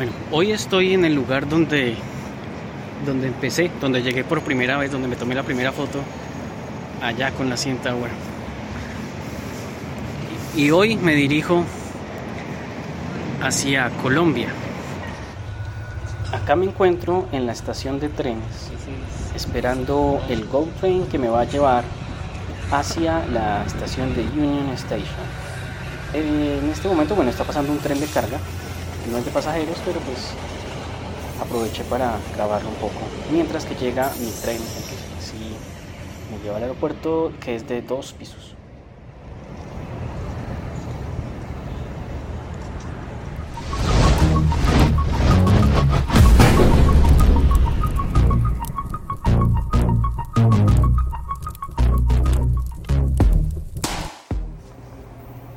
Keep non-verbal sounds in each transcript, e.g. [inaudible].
Bueno, hoy estoy en el lugar donde, donde empecé, donde llegué por primera vez, donde me tomé la primera foto, allá con la cinta Tower. Y hoy me dirijo hacia Colombia. Acá me encuentro en la estación de trenes, esperando el Go Train que me va a llevar hacia la estación de Union Station. En este momento, bueno, está pasando un tren de carga de pasajeros, pero pues aproveché para grabarlo un poco. Mientras que llega mi tren, que sí me lleva al aeropuerto, que es de dos pisos.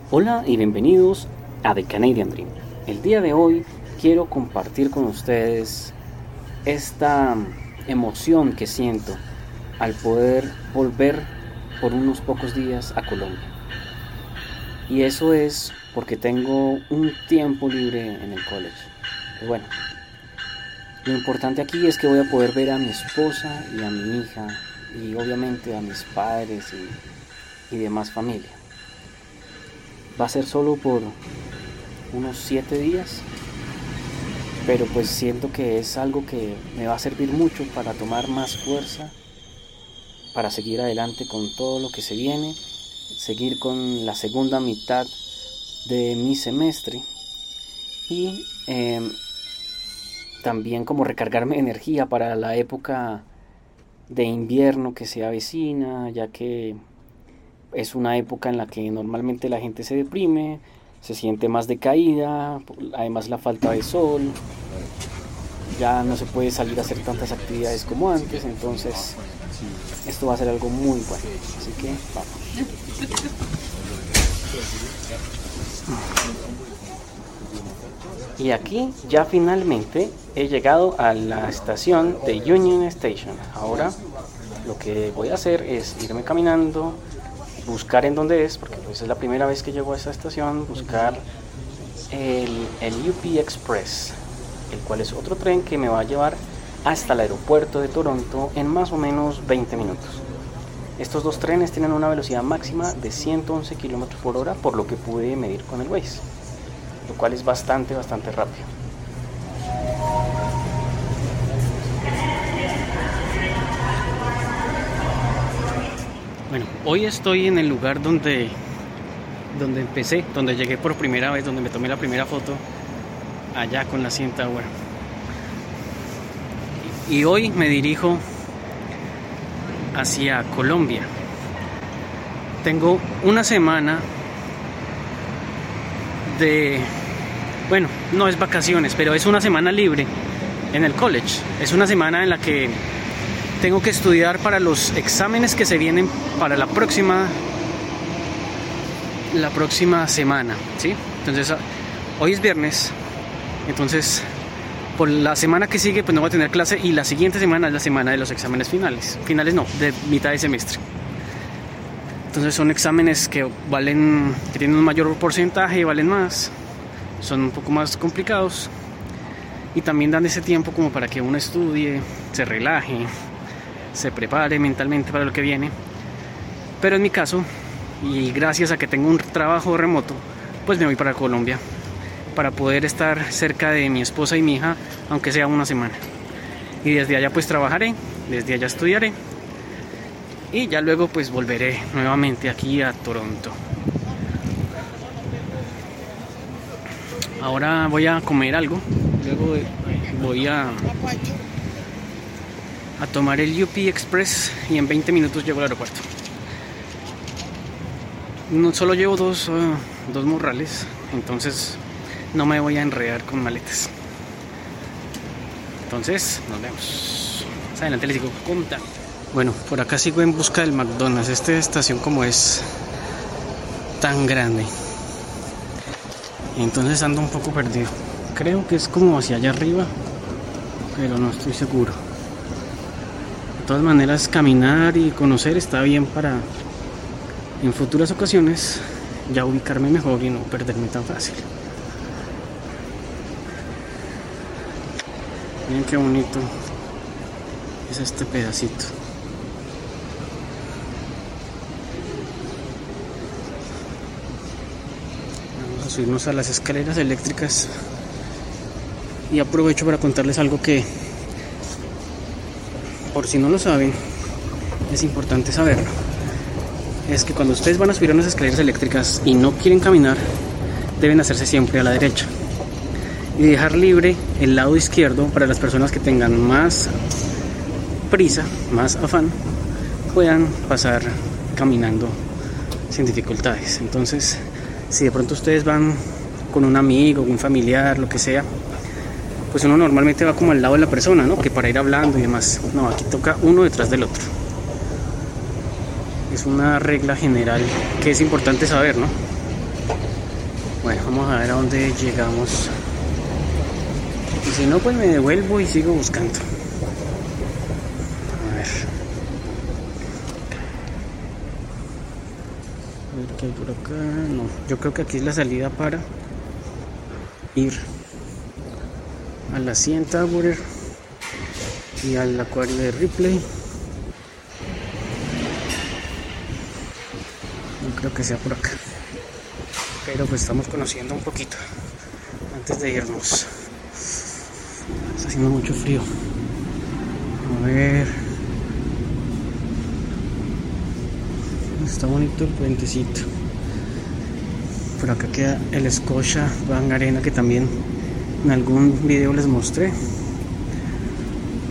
Hola y bienvenidos a The Canadian Dream. El día de hoy quiero compartir con ustedes esta emoción que siento al poder volver por unos pocos días a Colombia. Y eso es porque tengo un tiempo libre en el college. Bueno, lo importante aquí es que voy a poder ver a mi esposa y a mi hija y obviamente a mis padres y demás familia. Va a ser solo por unos 7 días. Pero pues siento que es algo que me va a servir mucho para tomar más fuerza, para seguir adelante con todo lo que se viene, seguir con la segunda mitad de mi semestre y em, también como recargarme energía para la época de invierno que se avecina, ya que es una época en la que normalmente la gente se deprime, se siente más decaída, además la falta de sol, ya no se puede salir a hacer tantas actividades como antes, entonces esto va a ser algo muy bueno, así que vamos. Y aquí ya finalmente he llegado a la estación de Union Station. Ahora lo que voy a hacer es irme caminando buscar en dónde es, porque pues es la primera vez que llego a esta estación, buscar el, UP Express, el cual es otro tren que me va a llevar hasta el aeropuerto de Toronto en más o menos 20 minutos. Estos dos trenes tienen una velocidad máxima de 111 km por hora, por lo que pude medir con el Waze, lo cual es bastante, bastante rápido. Bueno, hoy estoy en el lugar donde, donde empecé, donde llegué por primera vez, donde me tomé la primera foto, allá con la cinta Tower. Y hoy me dirijo hacia Colombia. Tengo una semana de, bueno, no es vacaciones, pero es una semana libre en el college. Es una semana en la que tengo que estudiar para los exámenes que se vienen para la próxima la próxima semana, ¿sí? Entonces, ah, hoy es viernes. Entonces, por la semana que sigue pues no voy a tener clase y la siguiente semana es la semana de los exámenes finales. Finales no, de mitad de semestre. Entonces son exámenes que valen, que tienen un mayor porcentaje y valen más. Son un poco más complicados. Y también dan ese tiempo como para que uno estudie, se relaje, se prepare mentalmente para lo que viene. Pero en mi caso, y gracias a que tengo un trabajo remoto, pues me voy para Colombia para poder estar cerca de mi esposa y mi hija, aunque sea una semana. Y desde allá pues trabajaré, desde allá estudiaré y ya luego pues volveré nuevamente aquí a Toronto. Ahora voy a comer algo, luego voy a a tomar el UP Express y en 20 minutos llego al aeropuerto. No solo llevo dos, uh, dos morrales, entonces no me voy a enredar con maletas. Entonces, nos vemos. Más adelante les digo conta. Bueno, por acá sigo en busca del McDonald's. Esta estación como es tan grande. Entonces ando un poco perdido. Creo que es como hacia allá arriba, pero no estoy seguro. De todas maneras, caminar y conocer está bien para en futuras ocasiones ya ubicarme mejor y no perderme tan fácil. Miren qué bonito es este pedacito. Vamos a subirnos a las escaleras eléctricas y aprovecho para contarles algo que, por si no lo saben, es importante saberlo. Es que cuando ustedes van a subir a unas escaleras eléctricas y no quieren caminar, deben hacerse siempre a la derecha y dejar libre el lado izquierdo para las personas que tengan más prisa, más afán, puedan pasar caminando sin dificultades. Entonces, si de pronto ustedes van con un amigo, un familiar, lo que sea, pues uno normalmente va como al lado de la persona, ¿no? Que para ir hablando y demás. No, aquí toca uno detrás del otro. Es una regla general que es importante saber, ¿no? Bueno, vamos a ver a dónde llegamos. Y si no, pues me devuelvo y sigo buscando. A ver. A ver qué hay por acá. No, yo creo que aquí es la salida para ir a la CN Tower y al acuario de Ripley. No creo que sea por acá. Pero pues estamos conociendo un poquito antes de irnos. Está haciendo mucho frío. A ver. Está bonito el puentecito. Por acá queda el Scotia Van Arena que también en algún video les mostré.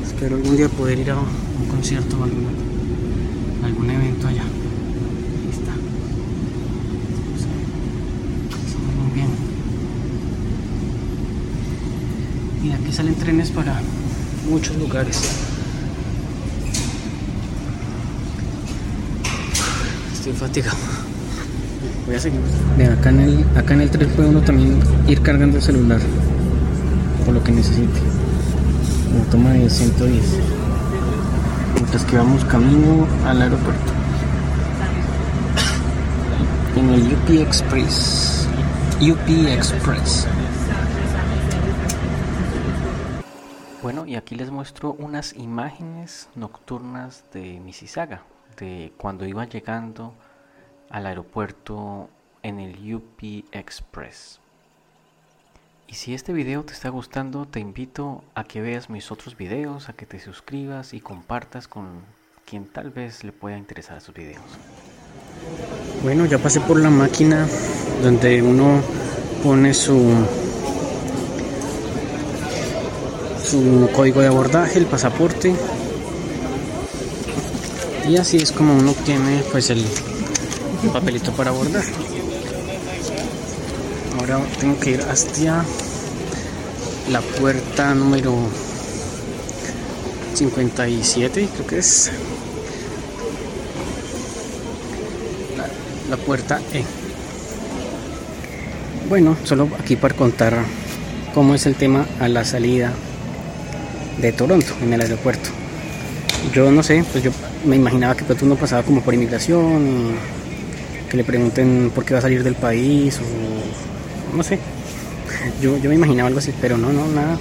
Espero algún día poder ir a un concierto o algún, algún evento allá. Ahí está. muy bien. Y aquí salen trenes para muchos lugares. Estoy fatigado. Voy a seguir. Acá en el, acá en el tren puede uno también ir cargando el celular lo que necesite. Me toma de 110. Mientras que vamos camino al aeropuerto. [coughs] En el UP Express. UP Express. Bueno, y aquí les muestro unas imágenes nocturnas de Mississauga, de cuando iba llegando al aeropuerto en el UP Express. Y si este video te está gustando, te invito a que veas mis otros videos, a que te suscribas y compartas con quien tal vez le pueda interesar sus videos. Bueno, ya pasé por la máquina donde uno pone su su código de abordaje, el pasaporte. Y así es como uno tiene pues el papelito para abordar. Ahora tengo que ir hacia la puerta número 57, creo que es. La, puerta E. Bueno, solo aquí para contar cómo es el tema a la salida de Toronto en el aeropuerto. Yo no sé, pues yo me imaginaba que pues uno pasaba como por inmigración que le pregunten por qué va a salir del país o no sé. Yo, yo me imaginaba algo así, pero no, no, nada.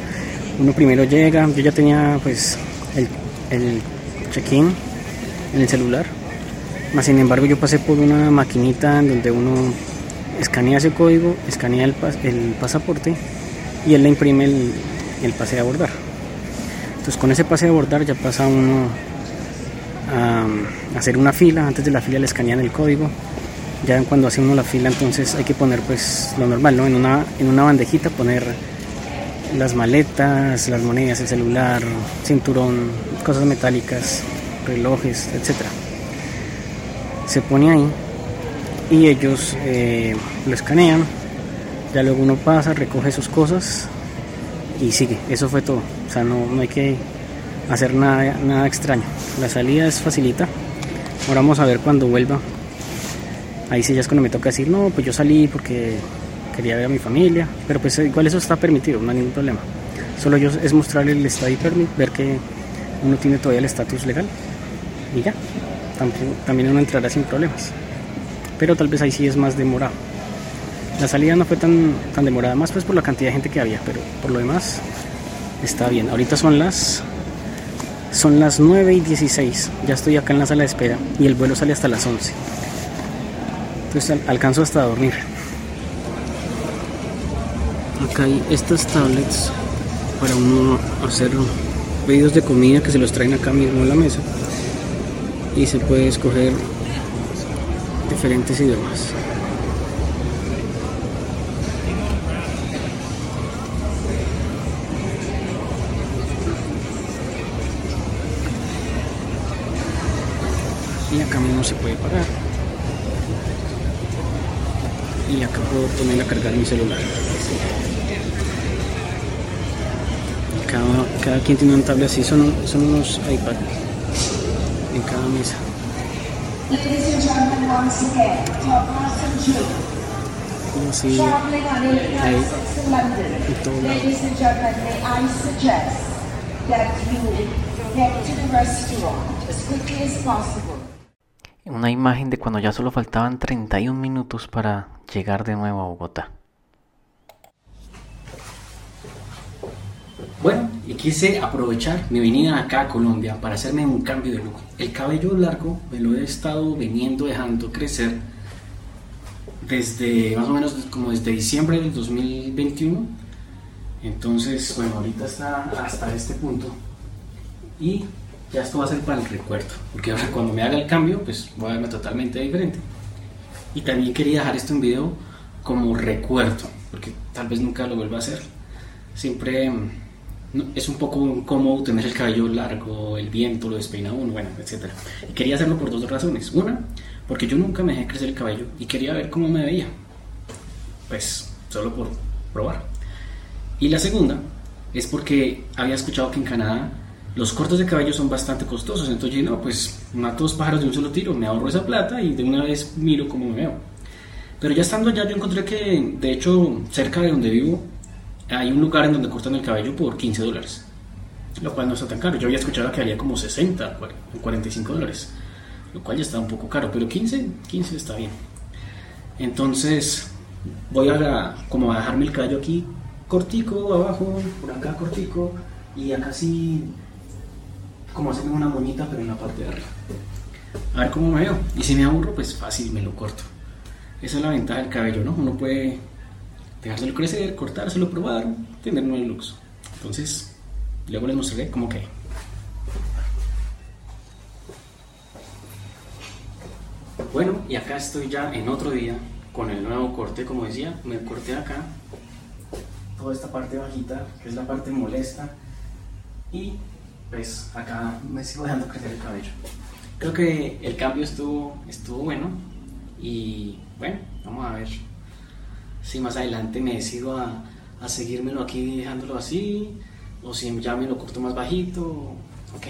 Uno primero llega, yo ya tenía pues el, el check-in en el celular. Más sin embargo yo pasé por una maquinita en donde uno escanea ese código, escanea el, el pasaporte y él le imprime el, el pase de abordar. Entonces con ese pase de abordar ya pasa uno a hacer una fila, antes de la fila le escanean el código ya cuando hace uno la fila entonces hay que poner pues lo normal, ¿no? En una, en una bandejita poner las maletas, las monedas, el celular, cinturón, cosas metálicas, relojes, etc. Se pone ahí y ellos eh, lo escanean, ya luego uno pasa, recoge sus cosas y sigue, eso fue todo, o sea, no, no hay que hacer nada, nada extraño. La salida es facilita, ahora vamos a ver cuando vuelva Ahí sí ya es cuando me toca decir, no, pues yo salí porque quería ver a mi familia, pero pues igual eso está permitido, no hay ningún problema. Solo yo es mostrarle el study permit, ver que uno tiene todavía el estatus legal y ya, también uno entrará sin problemas. Pero tal vez ahí sí es más demorado. La salida no fue tan, tan demorada, más pues por la cantidad de gente que había, pero por lo demás está bien. Ahorita son las son las 9 y 16. Ya estoy acá en la sala de espera y el vuelo sale hasta las 11. Entonces alcanzo hasta dormir. Acá hay estas tablets para uno hacer pedidos de comida que se los traen acá mismo en la mesa y se puede escoger diferentes idiomas. y acá mismo se puede pagar y acá puedo poner a cargar mi celular. Cada, cada quien tiene un tablet así son, son unos iPad en cada mesa. Así en todo lado una imagen de cuando ya solo faltaban 31 minutos para llegar de nuevo a Bogotá. Bueno, y quise aprovechar mi venida acá a Colombia para hacerme un cambio de look. El cabello largo me lo he estado veniendo dejando crecer desde más o menos como desde diciembre del 2021. Entonces, bueno, ahorita está hasta este punto. Y ya esto va a ser para el recuerdo, porque ahora cuando me haga el cambio, pues voy a verme totalmente diferente. Y también quería dejar esto en video como recuerdo, porque tal vez nunca lo vuelva a hacer. Siempre mm, es un poco incómodo tener el cabello largo, el viento lo despeina uno, bueno, etc. Y quería hacerlo por dos razones. Una, porque yo nunca me dejé crecer el cabello y quería ver cómo me veía. Pues solo por probar. Y la segunda es porque había escuchado que en Canadá los cortes de cabello son bastante costosos, entonces no, pues mato dos pájaros de un solo tiro, me ahorro esa plata y de una vez miro cómo me veo. Pero ya estando allá yo encontré que, de hecho, cerca de donde vivo, hay un lugar en donde cortan el cabello por 15 dólares, lo cual no está tan caro. Yo había escuchado que haría como 60, 45 dólares, lo cual ya está un poco caro, pero 15, 15 está bien. Entonces voy a como a dejarme el cabello aquí cortico, abajo, por acá cortico, y acá sí como hacerme una moñita, pero en la parte de arriba. A ver cómo me veo. Y si me aburro, pues fácil, me lo corto. Esa es la ventaja del cabello, ¿no? Uno puede dejárselo crecer, cortárselo, probar, tener nuevos looks. Entonces, luego les mostraré cómo que. Bueno, y acá estoy ya en otro día con el nuevo corte, como decía, me corté acá toda esta parte bajita, que es la parte molesta, y pues acá me sigo dejando crecer el cabello. Creo que el cambio estuvo, estuvo bueno y bueno, vamos a ver si más adelante me decido a, a seguírmelo aquí dejándolo así o si ya me lo corto más bajito. Ok.